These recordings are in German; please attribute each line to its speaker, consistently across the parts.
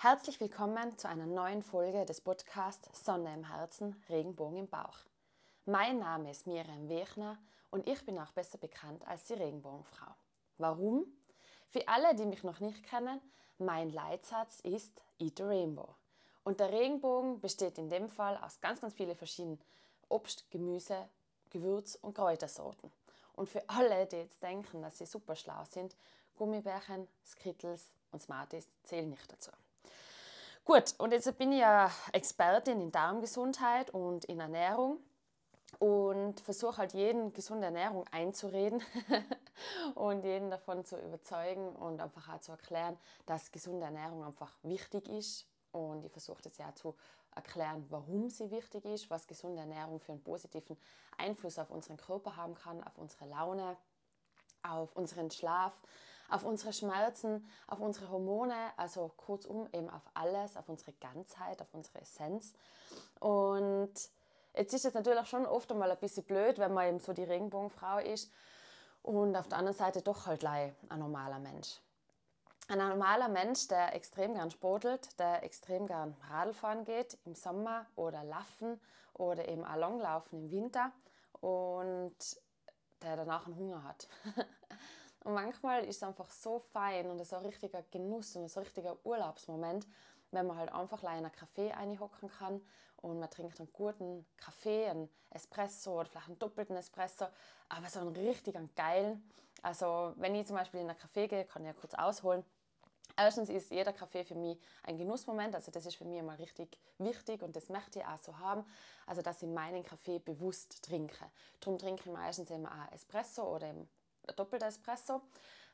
Speaker 1: Herzlich willkommen zu einer neuen Folge des Podcasts Sonne im Herzen, Regenbogen im Bauch. Mein Name ist Miriam Wechner und ich bin auch besser bekannt als die Regenbogenfrau. Warum? Für alle, die mich noch nicht kennen, mein Leitsatz ist Eat the Rainbow. Und der Regenbogen besteht in dem Fall aus ganz, ganz vielen verschiedenen Obst, Gemüse, Gewürz- und Kräutersorten. Und für alle, die jetzt denken, dass sie super schlau sind, Gummibärchen, Skittles und Smarties zählen nicht dazu. Gut, und jetzt bin ich ja Expertin in Darmgesundheit und in Ernährung und versuche halt jeden gesunde Ernährung einzureden und jeden davon zu überzeugen und einfach auch zu erklären, dass gesunde Ernährung einfach wichtig ist. Und ich versuche das ja zu erklären, warum sie wichtig ist, was gesunde Ernährung für einen positiven Einfluss auf unseren Körper haben kann, auf unsere Laune, auf unseren Schlaf, auf unsere Schmerzen, auf unsere Hormone, also kurzum eben auf alles, auf unsere Ganzheit, auf unsere Essenz. Und Jetzt ist es natürlich schon oft einmal ein bisschen blöd, wenn man eben so die Regenbogenfrau ist und auf der anderen Seite doch halt ein normaler Mensch. Ein normaler Mensch, der extrem gern sportelt, der extrem gern Radfahren geht im Sommer oder Laufen oder eben auch Langlaufen im Winter und der danach einen Hunger hat. und manchmal ist es einfach so fein und so ein richtiger Genuss und so ein richtiger Urlaubsmoment, wenn man halt einfach in einen Kaffee einhocken kann und man trinkt einen guten Kaffee, einen Espresso oder vielleicht einen doppelten Espresso, aber so einen richtigen geilen. Also wenn ich zum Beispiel in einen Kaffee gehe, kann ich ja kurz ausholen. Erstens ist jeder Kaffee für mich ein Genussmoment, also das ist für mich immer richtig wichtig und das möchte ich auch so haben, also dass ich meinen Kaffee bewusst trinke. Darum trinke ich meistens immer auch Espresso oder doppelter Espresso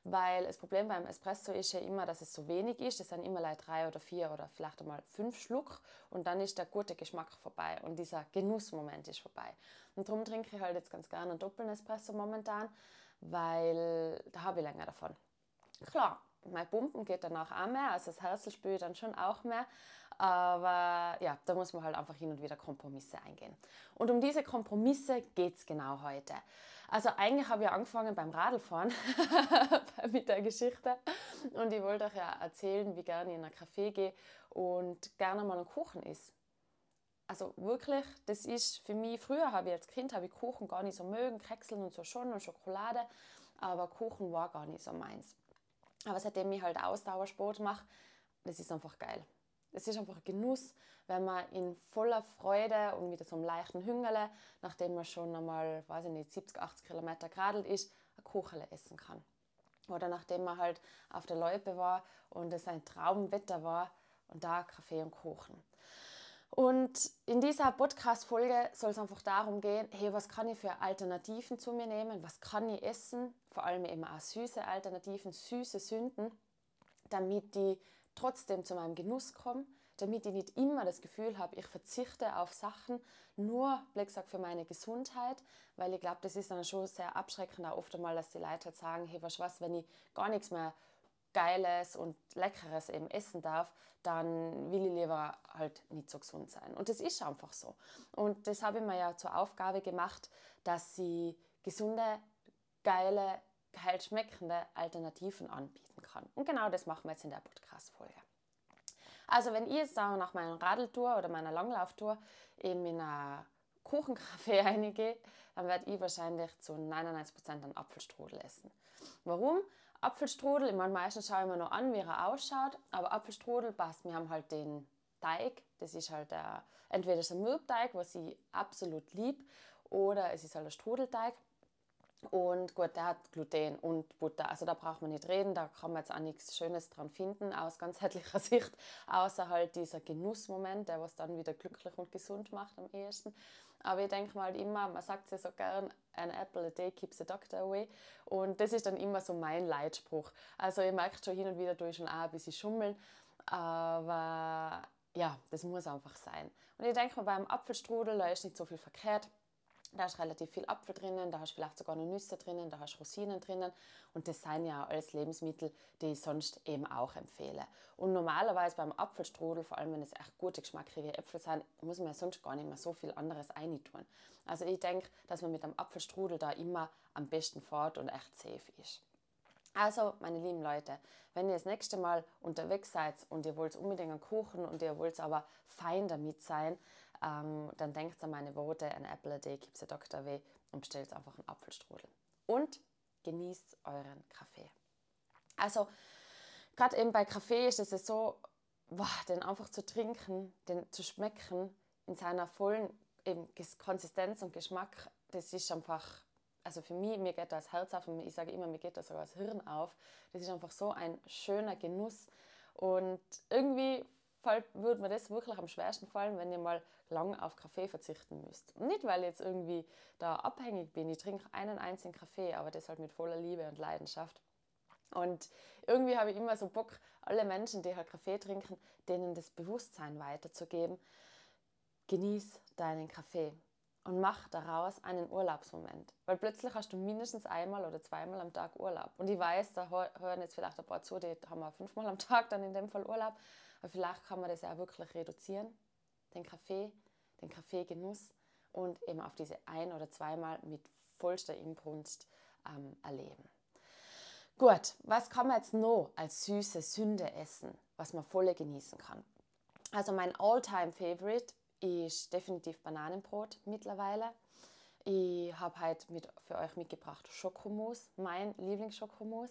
Speaker 1: weil das Problem beim Espresso ist ja immer, dass es so wenig ist. Es sind immer like drei oder vier oder vielleicht einmal fünf Schluck und dann ist der gute Geschmack vorbei und dieser Genussmoment ist vorbei. Und darum trinke ich halt jetzt ganz gerne einen doppelten Espresso momentan, weil da habe ich länger davon. Klar, mein Pumpen geht danach auch mehr, also das Herz spüre ich dann schon auch mehr, aber ja, da muss man halt einfach hin und wieder Kompromisse eingehen. Und um diese Kompromisse geht es genau heute. Also eigentlich habe ich angefangen beim Radlfahren mit der Geschichte und ich wollte euch ja erzählen, wie gerne ich in ein Café gehe und gerne mal einen Kuchen isst. Also wirklich, das ist für mich, früher habe ich als Kind habe ich Kuchen gar nicht so mögen, Kekseln und so schon und Schokolade, aber Kuchen war gar nicht so meins. Aber seitdem ich halt Ausdauersport mache, das ist einfach geil. Es ist einfach ein Genuss, wenn man in voller Freude und mit so einem leichten Hüngerle, nachdem man schon einmal, weiß ich nicht, 70, 80 Kilometer geradelt ist, ein Kuchele essen kann. Oder nachdem man halt auf der Loipe war und es ein Traumwetter war und da Kaffee und Kuchen. Und in dieser Podcast-Folge soll es einfach darum gehen, hey, was kann ich für Alternativen zu mir nehmen? Was kann ich essen? Vor allem eben auch süße Alternativen, süße Sünden, damit die trotzdem zu meinem Genuss komme, damit ich nicht immer das Gefühl habe, ich verzichte auf Sachen, nur wie gesagt, für meine Gesundheit, weil ich glaube, das ist dann schon sehr abschreckend auch oft einmal, dass die Leute halt sagen, hey, was was, wenn ich gar nichts mehr Geiles und Leckeres eben essen darf, dann will ich lieber halt nicht so gesund sein. Und das ist einfach so. Und das habe ich mir ja zur Aufgabe gemacht, dass sie gesunde, geile, geil schmeckende Alternativen anbieten kann. Und genau das machen wir jetzt in der Podcast-Folge. Also wenn ich jetzt auch nach meiner Radeltour oder meiner Langlauftour eben in einer Kuchencafé reingehe, dann werde ich wahrscheinlich zu 99% einen Apfelstrudel essen. Warum? Apfelstrudel, ich meine, meistens schaue ich mir noch an, wie er ausschaut, aber Apfelstrudel passt. Wir haben halt den Teig, das ist halt der, entweder ein Mürbteig, was ich absolut lieb, oder es ist halt ein Strudelteig. Und gut, der hat Gluten und Butter. Also da braucht man nicht reden, da kann man jetzt auch nichts Schönes dran finden aus ganzheitlicher Sicht, außer halt dieser Genussmoment, der was dann wieder glücklich und gesund macht am ehesten. Aber ich denke mal immer, man sagt ja so gern, an apple a day keeps the doctor away. Und das ist dann immer so mein Leitspruch. Also ihr merkt schon hin und wieder durch schon auch ein bisschen schummeln, aber ja, das muss einfach sein. Und ich denke mal, beim Apfelstrudel, da ist nicht so viel verkehrt da ist relativ viel Apfel drinnen, da hast vielleicht sogar noch Nüsse drinnen, da hast Rosinen drinnen und das sind ja alles Lebensmittel, die ich sonst eben auch empfehle. Und normalerweise beim Apfelstrudel, vor allem wenn es echt gute, geschmackige Äpfel sind, muss man ja sonst gar nicht mehr so viel anderes tun. Also ich denke, dass man mit einem Apfelstrudel da immer am besten fährt und echt safe ist. Also, meine lieben Leute, wenn ihr das nächste Mal unterwegs seid und ihr wollt unbedingt einen Kuchen und ihr wollt aber fein damit sein, ähm, dann denkt an meine Worte, ein Apple a day keeps a Doctor away und bestellt einfach einen Apfelstrudel. Und genießt euren Kaffee. Also, gerade eben bei Kaffee ist es so, boah, den einfach zu trinken, den zu schmecken in seiner vollen eben Konsistenz und Geschmack, das ist einfach, also für mich, mir geht das Herz auf und ich sage immer, mir geht das sogar das Hirn auf. Das ist einfach so ein schöner Genuss und irgendwie würde mir das wirklich am schwersten fallen, wenn ihr mal lang auf Kaffee verzichten müsst. Nicht, weil ich jetzt irgendwie da abhängig bin. Ich trinke einen einzigen Kaffee, aber das halt mit voller Liebe und Leidenschaft. Und irgendwie habe ich immer so Bock, alle Menschen, die halt Kaffee trinken, denen das Bewusstsein weiterzugeben. Genieß deinen Kaffee und mach daraus einen Urlaubsmoment. Weil plötzlich hast du mindestens einmal oder zweimal am Tag Urlaub. Und ich weiß, da hören jetzt vielleicht ein paar zu, die haben wir fünfmal am Tag dann in dem Fall Urlaub. Aber vielleicht kann man das auch wirklich reduzieren, den Kaffee, den Kaffeegenuss und eben auf diese ein- oder zweimal mit vollster Inbrunst ähm, erleben. Gut, was kann man jetzt noch als süße Sünde essen, was man voll genießen kann? Also mein All-Time Favorite ist definitiv Bananenbrot mittlerweile. Ich habe heute mit, für euch mitgebracht Schokomus, mein Lieblingsschokomus.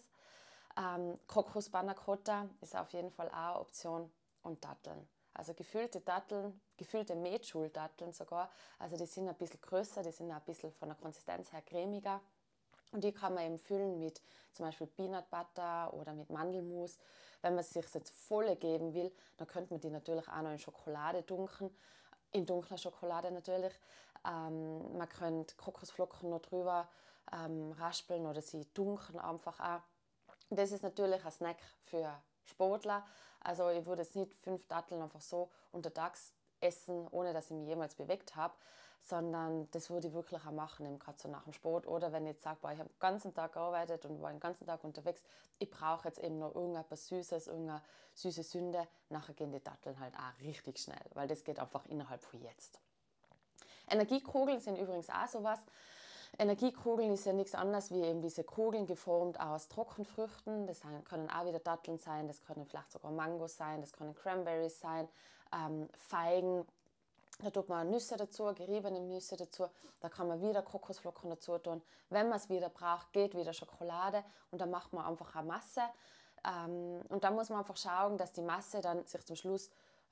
Speaker 1: Ähm, Kokos Panna Cotta ist auf jeden Fall auch eine Option und Datteln. Also gefüllte Datteln, gefüllte Metschul-Datteln sogar. Also die sind ein bisschen größer, die sind ein bisschen von der Konsistenz her cremiger. Und die kann man eben füllen mit zum Beispiel Peanut Butter oder mit Mandelmus. Wenn man es sich jetzt voll geben will, dann könnte man die natürlich auch noch in Schokolade dunkeln, in dunkler Schokolade natürlich. Ähm, man könnte Kokosflocken noch drüber ähm, raspeln oder sie dunkeln einfach auch. Das ist natürlich ein Snack für Sportler. Also ich würde jetzt nicht fünf Datteln einfach so untertags essen, ohne dass ich mich jemals bewegt habe, sondern das würde ich wirklich auch machen, gerade so nach dem Sport. Oder wenn ich jetzt sage, ich habe den ganzen Tag gearbeitet und war den ganzen Tag unterwegs, ich brauche jetzt eben noch irgendetwas Süßes, irgendeine süße Sünde, nachher gehen die Datteln halt auch richtig schnell, weil das geht einfach innerhalb von jetzt. Energiekugeln sind übrigens auch sowas. Energiekugeln ist ja nichts anderes wie eben diese Kugeln geformt aus Trockenfrüchten. Das können auch wieder Datteln sein, das können vielleicht sogar Mangos sein, das können Cranberries sein, ähm, Feigen, da tut man Nüsse dazu, geriebene Nüsse dazu. Da kann man wieder Kokosflocken dazu tun. Wenn man es wieder braucht, geht wieder Schokolade und dann macht man einfach eine Masse. Ähm, und da muss man einfach schauen, dass die Masse dann sich zum Schluss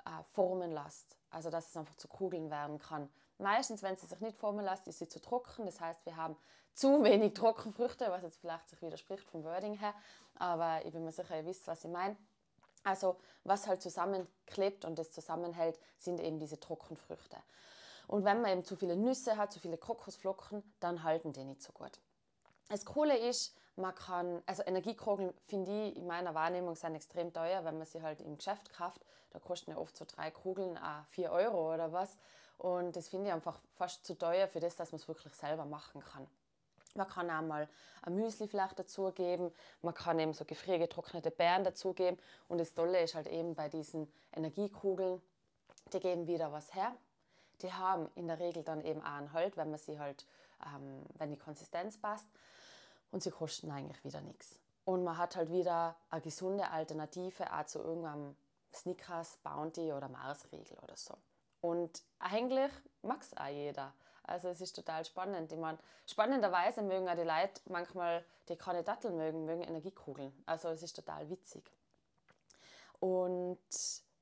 Speaker 1: äh, formen lässt. Also dass es einfach zu Kugeln werden kann. Meistens, wenn sie sich nicht formen lässt, ist sie zu trocken. Das heißt, wir haben zu wenig Trockenfrüchte, was jetzt vielleicht sich widerspricht vom Wording her. Aber ich bin mir sicher, ihr wisst, was ich meine. Also was halt zusammenklebt und das zusammenhält, sind eben diese Trockenfrüchte. Und wenn man eben zu viele Nüsse hat, zu viele Kokosflocken, dann halten die nicht so gut. Das Coole ist, man kann, also Energiekrogeln finde ich in meiner Wahrnehmung sind extrem teuer, wenn man sie halt im Geschäft kauft. Da kosten ja oft so drei Kugeln auch 4 Euro oder was. Und das finde ich einfach fast zu teuer für das, dass man es wirklich selber machen kann. Man kann auch mal ein Müsli vielleicht dazugeben. Man kann eben so gefriergetrocknete Beeren dazugeben. Und das Tolle ist halt eben bei diesen Energiekugeln, die geben wieder was her. Die haben in der Regel dann eben auch einen Halt, wenn man sie halt, ähm, wenn die Konsistenz passt. Und sie kosten eigentlich wieder nichts. Und man hat halt wieder eine gesunde Alternative auch zu irgendeinem Snickers, Bounty oder Marsriegel oder so. Und eigentlich mag es auch jeder. Also es ist total spannend. Ich meine, spannenderweise mögen auch die Leute manchmal, die keine Datteln mögen, mögen Energiekugeln. Also es ist total witzig. Und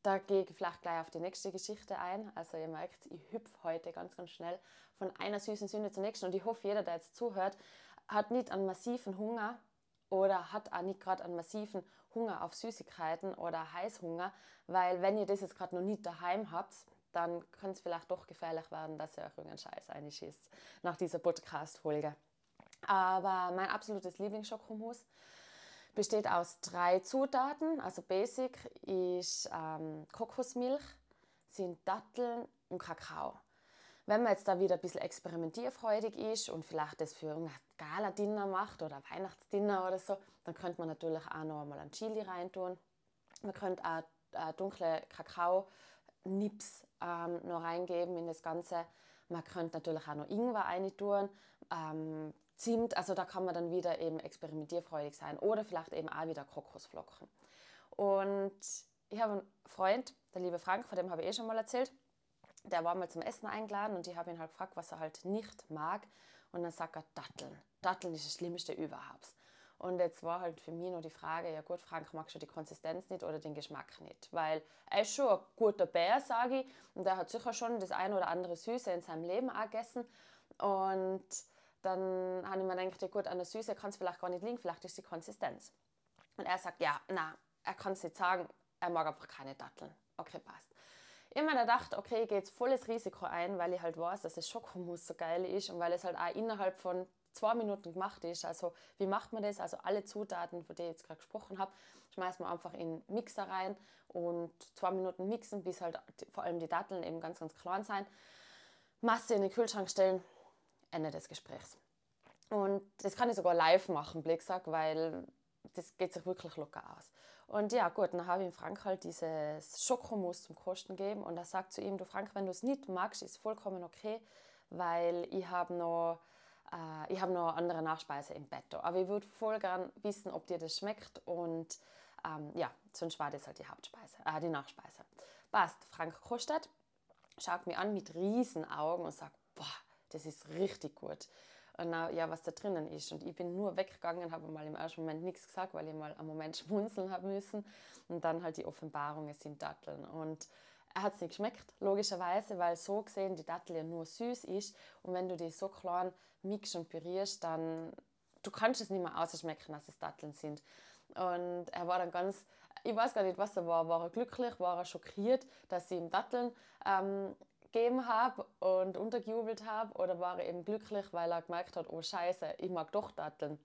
Speaker 1: da gehe ich vielleicht gleich auf die nächste Geschichte ein. Also ihr merkt, ich hüpfe heute ganz, ganz schnell von einer süßen Sünde zur nächsten. Und ich hoffe, jeder, der jetzt zuhört, hat nicht einen massiven Hunger oder hat auch nicht gerade einen massiven Hunger auf Süßigkeiten oder Heißhunger, weil wenn ihr das jetzt gerade noch nicht daheim habt, dann könnte es vielleicht doch gefährlich werden, dass ihr euch irgendeinen Scheiß einschießt nach dieser Podcast-Folge. Aber mein absolutes Lieblingsschokomus besteht aus drei Zutaten. Also Basic ist ähm, Kokosmilch, sind Datteln und Kakao. Wenn man jetzt da wieder ein bisschen experimentierfreudig ist und vielleicht das für ein Gala-Dinner macht oder Weihnachtsdinner oder so, dann könnte man natürlich auch noch einmal ein Chili reintun. Man könnte auch äh, dunkle Kakao Nips ähm, noch reingeben in das Ganze. Man könnte natürlich auch noch Ingwer rein tun. Ähm, Zimt, also da kann man dann wieder eben experimentierfreudig sein oder vielleicht eben auch wieder Kokosflocken. Und ich habe einen Freund, der liebe Frank, von dem habe ich eh schon mal erzählt, der war mal zum Essen eingeladen und ich habe ihn halt gefragt, was er halt nicht mag. Und dann sagt er Datteln. Datteln ist das Schlimmste überhaupt. Und jetzt war halt für mich nur die Frage, ja gut, Frank, magst du die Konsistenz nicht oder den Geschmack nicht? Weil er ist schon ein guter Bär, sage ich, und er hat sicher schon das ein oder andere Süße in seinem Leben auch gegessen. Und dann habe ich mir gedacht, ja gut, an der Süße kann es vielleicht gar nicht liegen, vielleicht ist die Konsistenz. Und er sagt, ja, na, er kann es nicht sagen, er mag einfach keine Datteln. Okay, passt. Ich habe mir gedacht, okay, ich gehe jetzt volles Risiko ein, weil ich halt weiß, dass das Schokomus so geil ist und weil es halt auch innerhalb von zwei Minuten gemacht ist. Also wie macht man das? Also alle Zutaten, von denen ich jetzt gerade gesprochen habe, schmeißt man einfach in den Mixer rein und zwei Minuten mixen, bis halt vor allem die Datteln eben ganz, ganz klein sein. Masse in den Kühlschrank stellen, Ende des Gesprächs. Und das kann ich sogar live machen, Blicksack, weil das geht sich wirklich locker aus. Und ja, gut, dann habe ich Frank halt dieses Schokomus zum Kosten gegeben und er sagt zu ihm, du Frank, wenn du es nicht magst, ist vollkommen okay, weil ich habe noch, äh, ich noch andere Nachspeise im Bett. Aber ich würde voll gern wissen, ob dir das schmeckt und ähm, ja, sonst war das halt die Hauptspeise, äh, die Nachspeise. Passt, Frank kostet, schaut mich an mit riesen Augen und sagt, boah, das ist richtig gut und auch, ja, was da drinnen ist. Und ich bin nur weggegangen, habe mal im ersten Moment nichts gesagt, weil ich mal einen Moment schmunzeln habe müssen. Und dann halt die Offenbarung, es sind Datteln. Und er hat es nicht geschmeckt, logischerweise, weil so gesehen die Dattel ja nur süß ist. Und wenn du die so klein mixst und pürierst, dann du kannst es nicht mehr ausschmecken, dass es Datteln sind. Und er war dann ganz, ich weiß gar nicht, was er war. War er glücklich, war er schockiert, dass sie ihm Datteln ähm, gegeben habe und untergejubelt habe oder war er eben glücklich, weil er gemerkt hat, oh Scheiße, ich mag doch Datteln.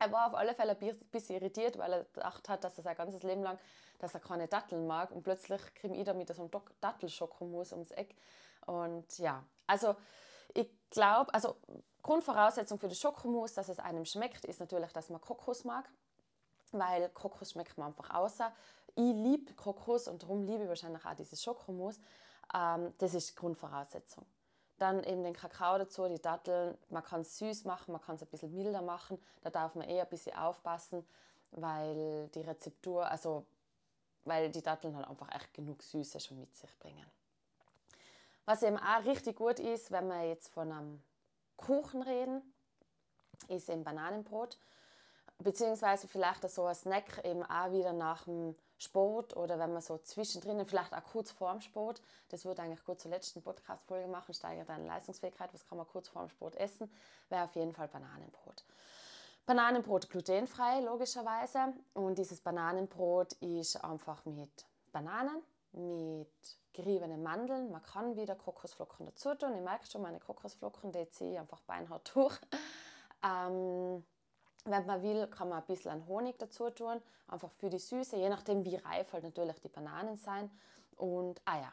Speaker 1: Er war auf alle Fälle ein bisschen irritiert, weil er gedacht hat, dass er sein ganzes Leben lang, dass er keine Datteln mag und plötzlich kriege ich da mit so einem Dattelschokumuss ums Eck. Und ja, also ich glaube, also Grundvoraussetzung für das Schokomus, dass es einem schmeckt, ist natürlich, dass man Kokos mag, weil Kokos schmeckt man einfach außer. Ich liebe Kokos und darum liebe ich wahrscheinlich auch dieses Schokomus. Ähm, das ist die Grundvoraussetzung. Dann eben den Kakao dazu, die Datteln. Man kann es süß machen, man kann es ein bisschen milder machen. Da darf man eher ein bisschen aufpassen, weil die Rezeptur, also weil die Datteln halt einfach echt genug Süße schon mit sich bringen. Was eben auch richtig gut ist, wenn wir jetzt von einem Kuchen reden, ist eben Bananenbrot. Beziehungsweise vielleicht so ein Snack eben auch wieder nach dem Sport oder wenn man so zwischendrin, vielleicht auch kurz vorm Sport, das würde eigentlich kurz zur letzten Podcast-Folge machen, steigert deine Leistungsfähigkeit, was kann man kurz vorm Sport essen, wäre auf jeden Fall Bananenbrot. Bananenbrot glutenfrei, logischerweise. Und dieses Bananenbrot ist einfach mit Bananen, mit geriebenen Mandeln. Man kann wieder Kokosflocken dazu tun. Ich merke schon, meine Kokosflocken, die ziehe ich einfach beinhart durch. Ähm, wenn man will, kann man ein bisschen Honig dazu tun, einfach für die Süße, je nachdem wie reif halt natürlich die Bananen sein und Eier.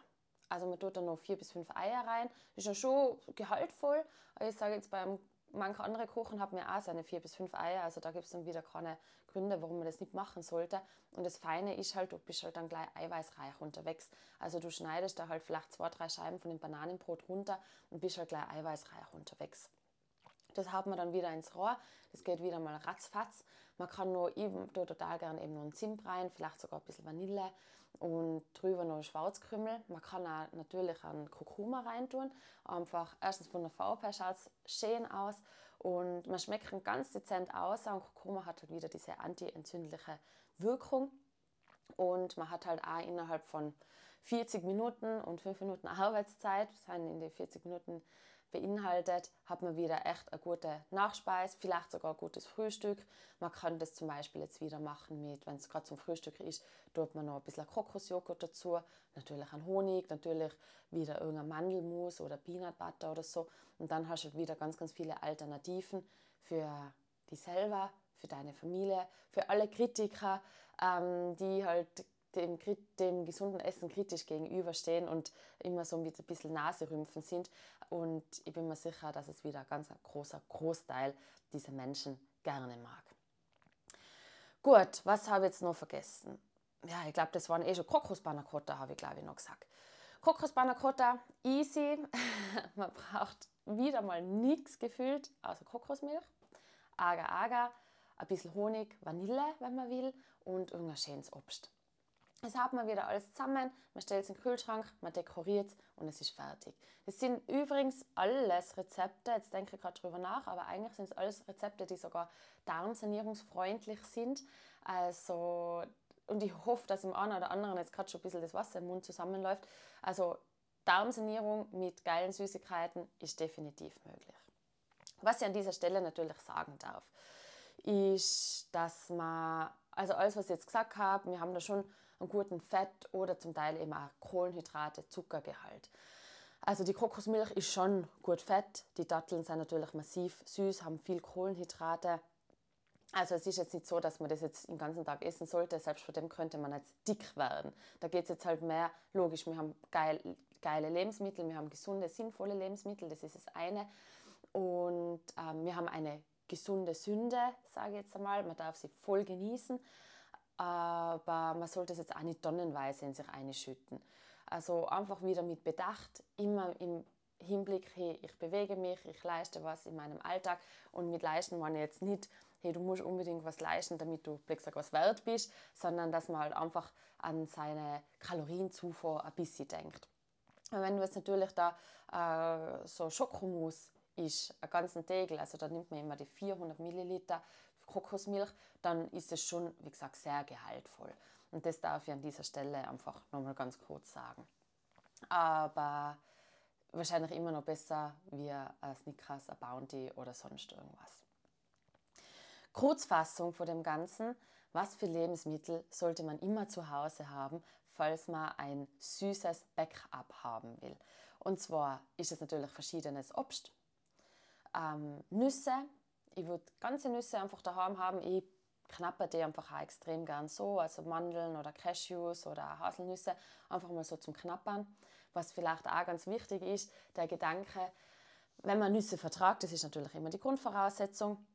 Speaker 1: Also man tut da noch vier bis fünf Eier rein. Ist ja schon gehaltvoll. Ich sage jetzt beim manche andere Kuchen haben ja auch seine vier bis fünf Eier, also da gibt es dann wieder keine Gründe, warum man das nicht machen sollte. Und das Feine ist halt, du bist halt dann gleich eiweißreich unterwegs. Also du schneidest da halt vielleicht zwei, drei Scheiben von dem Bananenbrot runter und bist halt gleich eiweißreich unterwegs. Das haut man dann wieder ins Rohr. Das geht wieder mal ratzfatz. Man kann noch eben, total gerne eben noch einen Zimt rein, vielleicht sogar ein bisschen Vanille und drüber noch Schwarzkümmel. Man kann auch natürlich einen Kurkuma reintun. Einfach erstens von der Farbe her schaut es schön aus und man schmeckt ganz dezent aus. Und Kurkuma hat halt wieder diese antientzündliche Wirkung. Und man hat halt auch innerhalb von 40 Minuten und 5 Minuten Arbeitszeit, das sind in den 40 Minuten beinhaltet, hat man wieder echt eine gute Nachspeise, vielleicht sogar ein gutes Frühstück. Man kann das zum Beispiel jetzt wieder machen mit, wenn es gerade zum Frühstück ist, tut man noch ein bisschen Kokosjoghurt dazu, natürlich ein Honig, natürlich wieder irgendein Mandelmus oder Peanut Butter oder so. Und dann hast du wieder ganz, ganz viele Alternativen für dich selber, für deine Familie, für alle Kritiker, ähm, die halt dem, dem gesunden Essen kritisch gegenüberstehen und immer so ein bisschen Naserümpfen sind. Und ich bin mir sicher, dass es wieder ein ganz großer Großteil dieser Menschen gerne mag. Gut, was habe ich jetzt noch vergessen? Ja, ich glaube, das waren eh schon Kokospannacotta, habe ich glaube ich noch gesagt. Kokospannacotta, easy. Man braucht wieder mal nichts gefühlt, außer Kokosmilch. Agar-Agar, ein bisschen Honig, Vanille, wenn man will, und irgendein schönes Obst. Das hat man wieder alles zusammen, man stellt es in den Kühlschrank, man dekoriert es und es ist fertig. Das sind übrigens alles Rezepte, jetzt denke ich gerade drüber nach, aber eigentlich sind es alles Rezepte, die sogar darmsanierungsfreundlich sind. Also, und ich hoffe, dass im einen oder anderen jetzt gerade schon ein bisschen das Wasser im Mund zusammenläuft. Also Darmsanierung mit geilen Süßigkeiten ist definitiv möglich. Was ich an dieser Stelle natürlich sagen darf, ist, dass man, also alles, was ich jetzt gesagt habe, wir haben da schon einen guten Fett- oder zum Teil eben auch Kohlenhydrate, Zuckergehalt. Also die Kokosmilch ist schon gut fett, die Datteln sind natürlich massiv süß, haben viel Kohlenhydrate. Also es ist jetzt nicht so, dass man das jetzt den ganzen Tag essen sollte, selbst von dem könnte man jetzt dick werden. Da geht es jetzt halt mehr, logisch, wir haben geil, geile Lebensmittel, wir haben gesunde, sinnvolle Lebensmittel, das ist das eine. Und ähm, wir haben eine gesunde Sünde, sage ich jetzt einmal, man darf sie voll genießen aber man sollte es jetzt auch nicht tonnenweise in sich einschütten. Also einfach wieder mit Bedacht, immer im Hinblick, hey, ich bewege mich, ich leiste was in meinem Alltag und mit leisten meine ich jetzt nicht, hey, du musst unbedingt was leisten, damit du was wert bist, sondern dass man halt einfach an seine Kalorienzufuhr ein bisschen denkt. Und wenn du jetzt natürlich da äh, so Schokomus ist, einen ganzen Tegel, also da nimmt man immer die 400 Milliliter Kokosmilch, dann ist es schon, wie gesagt, sehr gehaltvoll. Und das darf ich an dieser Stelle einfach nochmal ganz kurz sagen. Aber wahrscheinlich immer noch besser wie ein Snickers, ein Bounty oder sonst irgendwas. Kurzfassung von dem Ganzen. Was für Lebensmittel sollte man immer zu Hause haben, falls man ein süßes Backup haben will? Und zwar ist es natürlich verschiedenes Obst, ähm, Nüsse, ich würde ganze Nüsse einfach daheim haben. Ich knapper die einfach auch extrem gern so, also Mandeln oder Cashews oder Haselnüsse, einfach mal so zum Knappern. Was vielleicht auch ganz wichtig ist, der Gedanke, wenn man Nüsse vertragt, das ist natürlich immer die Grundvoraussetzung,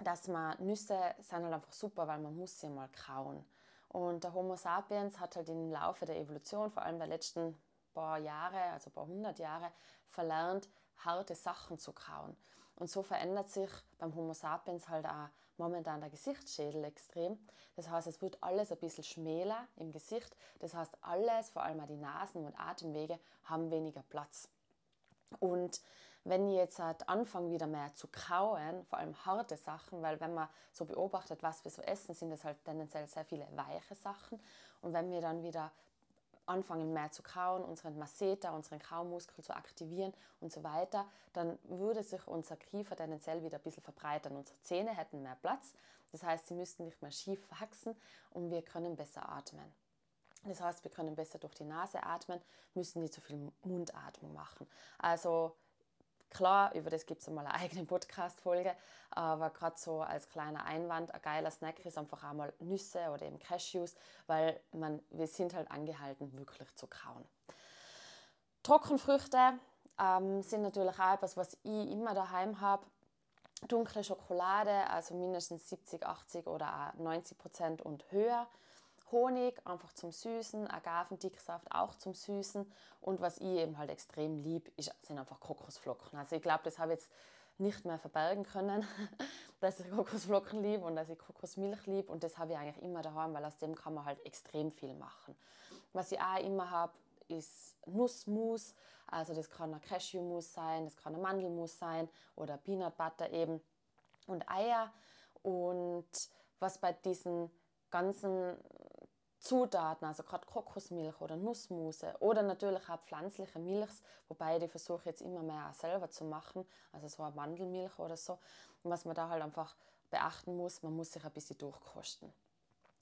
Speaker 1: dass man Nüsse sind halt einfach super, weil man muss sie mal kauen. Und der Homo sapiens hat halt im Laufe der Evolution, vor allem der letzten paar Jahre, also paar hundert Jahre, verlernt, harte Sachen zu kauen. Und so verändert sich beim Homo sapiens halt auch momentan der Gesichtsschädel extrem. Das heißt, es wird alles ein bisschen schmäler im Gesicht. Das heißt, alles, vor allem auch die Nasen- und Atemwege, haben weniger Platz. Und wenn ich jetzt halt anfange, wieder mehr zu kauen, vor allem harte Sachen, weil wenn man so beobachtet, was wir so essen, sind das halt tendenziell sehr viele weiche Sachen. Und wenn wir dann wieder anfangen mehr zu kauen, unseren Masseter, unseren Kaumuskel zu aktivieren und so weiter, dann würde sich unser Kiefer tendenziell wieder ein bisschen verbreitern. Unsere Zähne hätten mehr Platz, das heißt, sie müssten nicht mehr schief wachsen und wir können besser atmen. Das heißt, wir können besser durch die Nase atmen, müssen nicht so viel Mundatmung machen. Also Klar, über das gibt es einmal eine eigene Podcast-Folge, aber gerade so als kleiner Einwand, ein geiler Snack ist einfach einmal Nüsse oder eben Cashews, weil man, wir sind halt angehalten, wirklich zu kauen. Trockenfrüchte ähm, sind natürlich auch etwas, was ich immer daheim habe. Dunkle Schokolade, also mindestens 70, 80 oder auch 90 Prozent und höher. Honig einfach zum Süßen, Agavendicksaft auch zum Süßen und was ich eben halt extrem lieb, sind einfach Kokosflocken. Also ich glaube, das habe ich jetzt nicht mehr verbergen können, dass ich Kokosflocken liebe und dass ich Kokosmilch liebe und das habe ich eigentlich immer daheim, weil aus dem kann man halt extrem viel machen. Was ich auch immer habe, ist Nussmus, also das kann ein Cashewmus sein, das kann ein Mandelmus sein oder Peanut Butter eben und Eier und was bei diesen ganzen Zutaten, also gerade Kokosmilch oder Nussmuse oder natürlich auch pflanzliche Milchs, wobei die versuche jetzt immer mehr auch selber zu machen, also so eine Mandelmilch oder so. Und was man da halt einfach beachten muss, man muss sich ein bisschen durchkosten.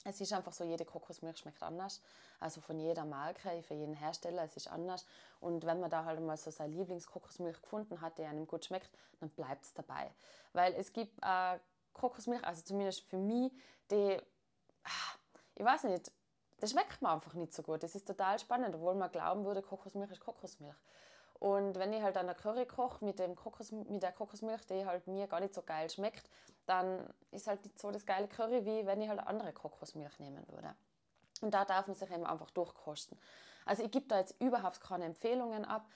Speaker 1: Es ist einfach so, jede Kokosmilch schmeckt anders. Also von jeder Marke, für jeden Hersteller, es ist anders. Und wenn man da halt mal so seine Lieblingskokosmilch gefunden hat, die einem gut schmeckt, dann bleibt es dabei. Weil es gibt äh, Kokosmilch, also zumindest für mich, die, ah, ich weiß nicht, das schmeckt mir einfach nicht so gut. Das ist total spannend, obwohl man glauben würde, Kokosmilch ist Kokosmilch. Und wenn ich halt eine Curry koche mit, Kokos, mit der Kokosmilch, die halt mir gar nicht so geil schmeckt, dann ist halt nicht so das geile Curry, wie wenn ich halt andere Kokosmilch nehmen würde. Und da darf man sich eben einfach durchkosten. Also ich gebe da jetzt überhaupt keine Empfehlungen ab,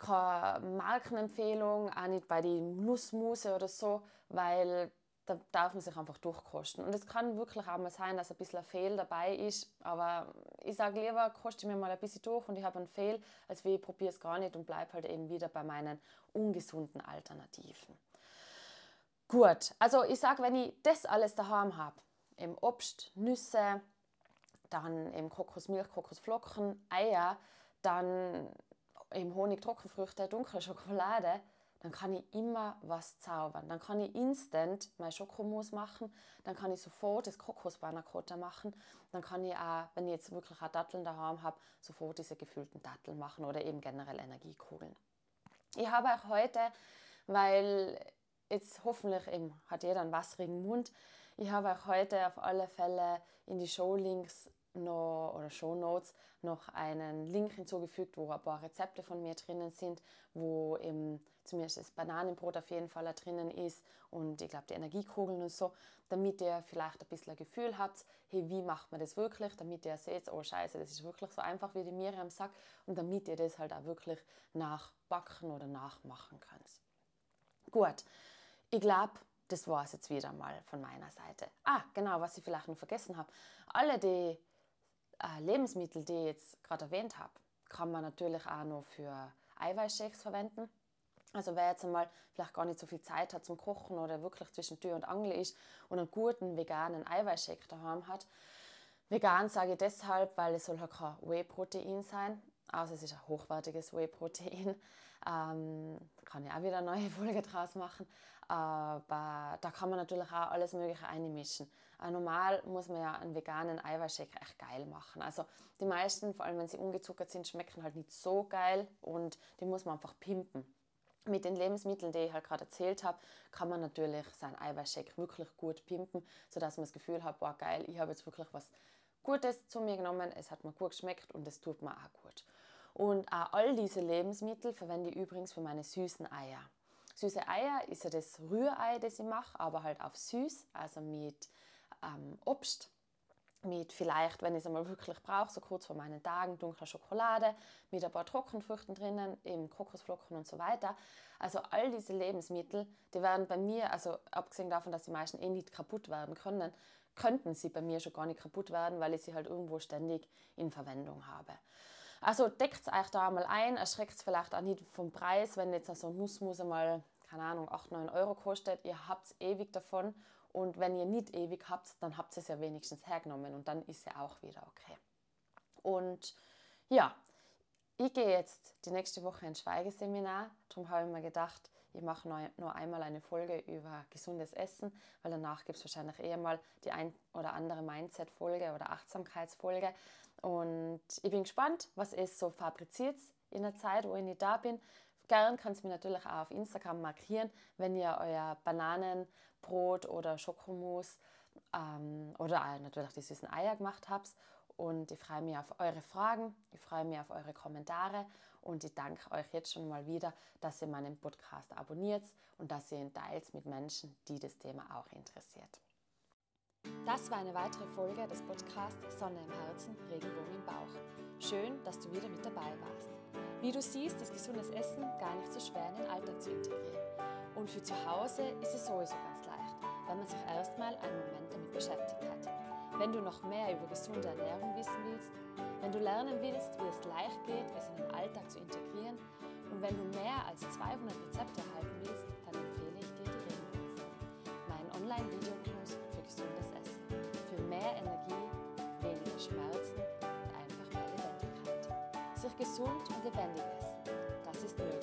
Speaker 1: keine Markenempfehlung, auch nicht bei den Nussmuse oder so, weil da darf man sich einfach durchkosten. Und es kann wirklich auch mal sein, dass ein bisschen ein Fehl dabei ist, aber ich sage lieber, koste mir mal ein bisschen durch und ich habe einen Fehl, als wie ich probiere es gar nicht und bleibe halt eben wieder bei meinen ungesunden Alternativen. Gut, also ich sage, wenn ich das alles daheim habe, im Obst, Nüsse, dann im Kokosmilch, Kokosflocken, Eier, dann im Honig, Trockenfrüchte, dunkle Schokolade, dann kann ich immer was zaubern. Dann kann ich instant mein Schokomus machen, dann kann ich sofort das Kokosbannerkotter machen, dann kann ich auch, wenn ich jetzt wirklich auch Datteln daheim habe, sofort diese gefüllten Datteln machen oder eben generell Energiekugeln. Ich habe auch heute, weil jetzt hoffentlich eben hat jeder einen wasserigen Mund, ich habe auch heute auf alle Fälle in die Showlinks noch, oder Show Notes noch einen Link hinzugefügt, wo ein paar Rezepte von mir drinnen sind, wo eben zumindest das Bananenbrot auf jeden Fall drinnen ist und ich glaube die Energiekugeln und so, damit ihr vielleicht ein bisschen ein Gefühl habt, hey, wie macht man das wirklich, damit ihr seht, oh scheiße, das ist wirklich so einfach, wie die Miriam sagt und damit ihr das halt auch wirklich nachbacken oder nachmachen könnt. Gut, ich glaube, das war es jetzt wieder mal von meiner Seite. Ah, genau, was ich vielleicht noch vergessen habe. Alle die Lebensmittel, die ich jetzt gerade erwähnt habe, kann man natürlich auch noch für Eiweißshakes verwenden. Also wer jetzt einmal vielleicht gar nicht so viel Zeit hat zum Kochen oder wirklich zwischen Tür und Angel ist und einen guten veganen Eiweißshake daheim hat. Vegan sage ich deshalb, weil es soll halt kein Whey-Protein sein. Also es ist ein hochwertiges Whey-Protein. Ähm, kann ich auch wieder eine neue Folge draus machen. Aber da kann man natürlich auch alles Mögliche einmischen. Äh, normal muss man ja einen veganen Eiweißshake echt geil machen. Also die meisten, vor allem wenn sie ungezuckert sind, schmecken halt nicht so geil und die muss man einfach pimpen. Mit den Lebensmitteln, die ich halt gerade erzählt habe, kann man natürlich seinen Eiweißshake wirklich gut pimpen, sodass man das Gefühl hat, boah geil, ich habe jetzt wirklich was Gutes zu mir genommen, es hat mir gut geschmeckt und es tut mir auch gut. Und auch all diese Lebensmittel verwende ich übrigens für meine süßen Eier. Süße Eier ist ja das Rührei, das ich mache, aber halt auf süß, also mit ähm, Obst, mit vielleicht, wenn ich es einmal wirklich brauche, so kurz vor meinen Tagen, dunkler Schokolade, mit ein paar Trockenfrüchten drinnen, eben Kokosflocken und so weiter. Also all diese Lebensmittel, die werden bei mir, also abgesehen davon, dass die meisten eh nicht kaputt werden können, könnten sie bei mir schon gar nicht kaputt werden, weil ich sie halt irgendwo ständig in Verwendung habe. Also deckt euch da mal ein, erschreckt es vielleicht auch nicht vom Preis, wenn jetzt so ein Nussmus einmal, keine Ahnung, 8, 9 Euro kostet, ihr habt es ewig davon und wenn ihr nicht ewig habt, dann habt ihr es ja wenigstens hergenommen und dann ist ja auch wieder okay. Und ja, ich gehe jetzt die nächste Woche ins Schweigeseminar, darum habe ich mir gedacht, ich mache nur einmal eine Folge über gesundes Essen, weil danach gibt es wahrscheinlich eher mal die ein oder andere Mindset-Folge oder Achtsamkeitsfolge. Und ich bin gespannt, was es so fabriziert in der Zeit, wo ich nicht da bin. Gern kannst du mir natürlich auch auf Instagram markieren, wenn ihr euer Bananenbrot oder Schokomus ähm, oder natürlich die süßen Eier gemacht habt. Und ich freue mich auf eure Fragen, ich freue mich auf eure Kommentare und ich danke euch jetzt schon mal wieder, dass ihr meinen Podcast abonniert und dass ihr ihn teilt mit Menschen, die das Thema auch interessiert. Das war eine weitere Folge des Podcasts Sonne im Herzen, Regenbogen im Bauch. Schön, dass du wieder mit dabei warst. Wie du siehst, ist gesundes Essen gar nicht so schwer in den Alltag zu integrieren. Und für zu Hause ist es sowieso ganz leicht, wenn man sich erstmal einen Moment damit beschäftigt hat. Wenn du noch mehr über gesunde Ernährung wissen willst, wenn du lernen willst, wie es leicht geht, es in den Alltag zu integrieren und wenn du mehr als 200 Rezepte erhalten willst, gesund und lebendig essen, das ist möglich.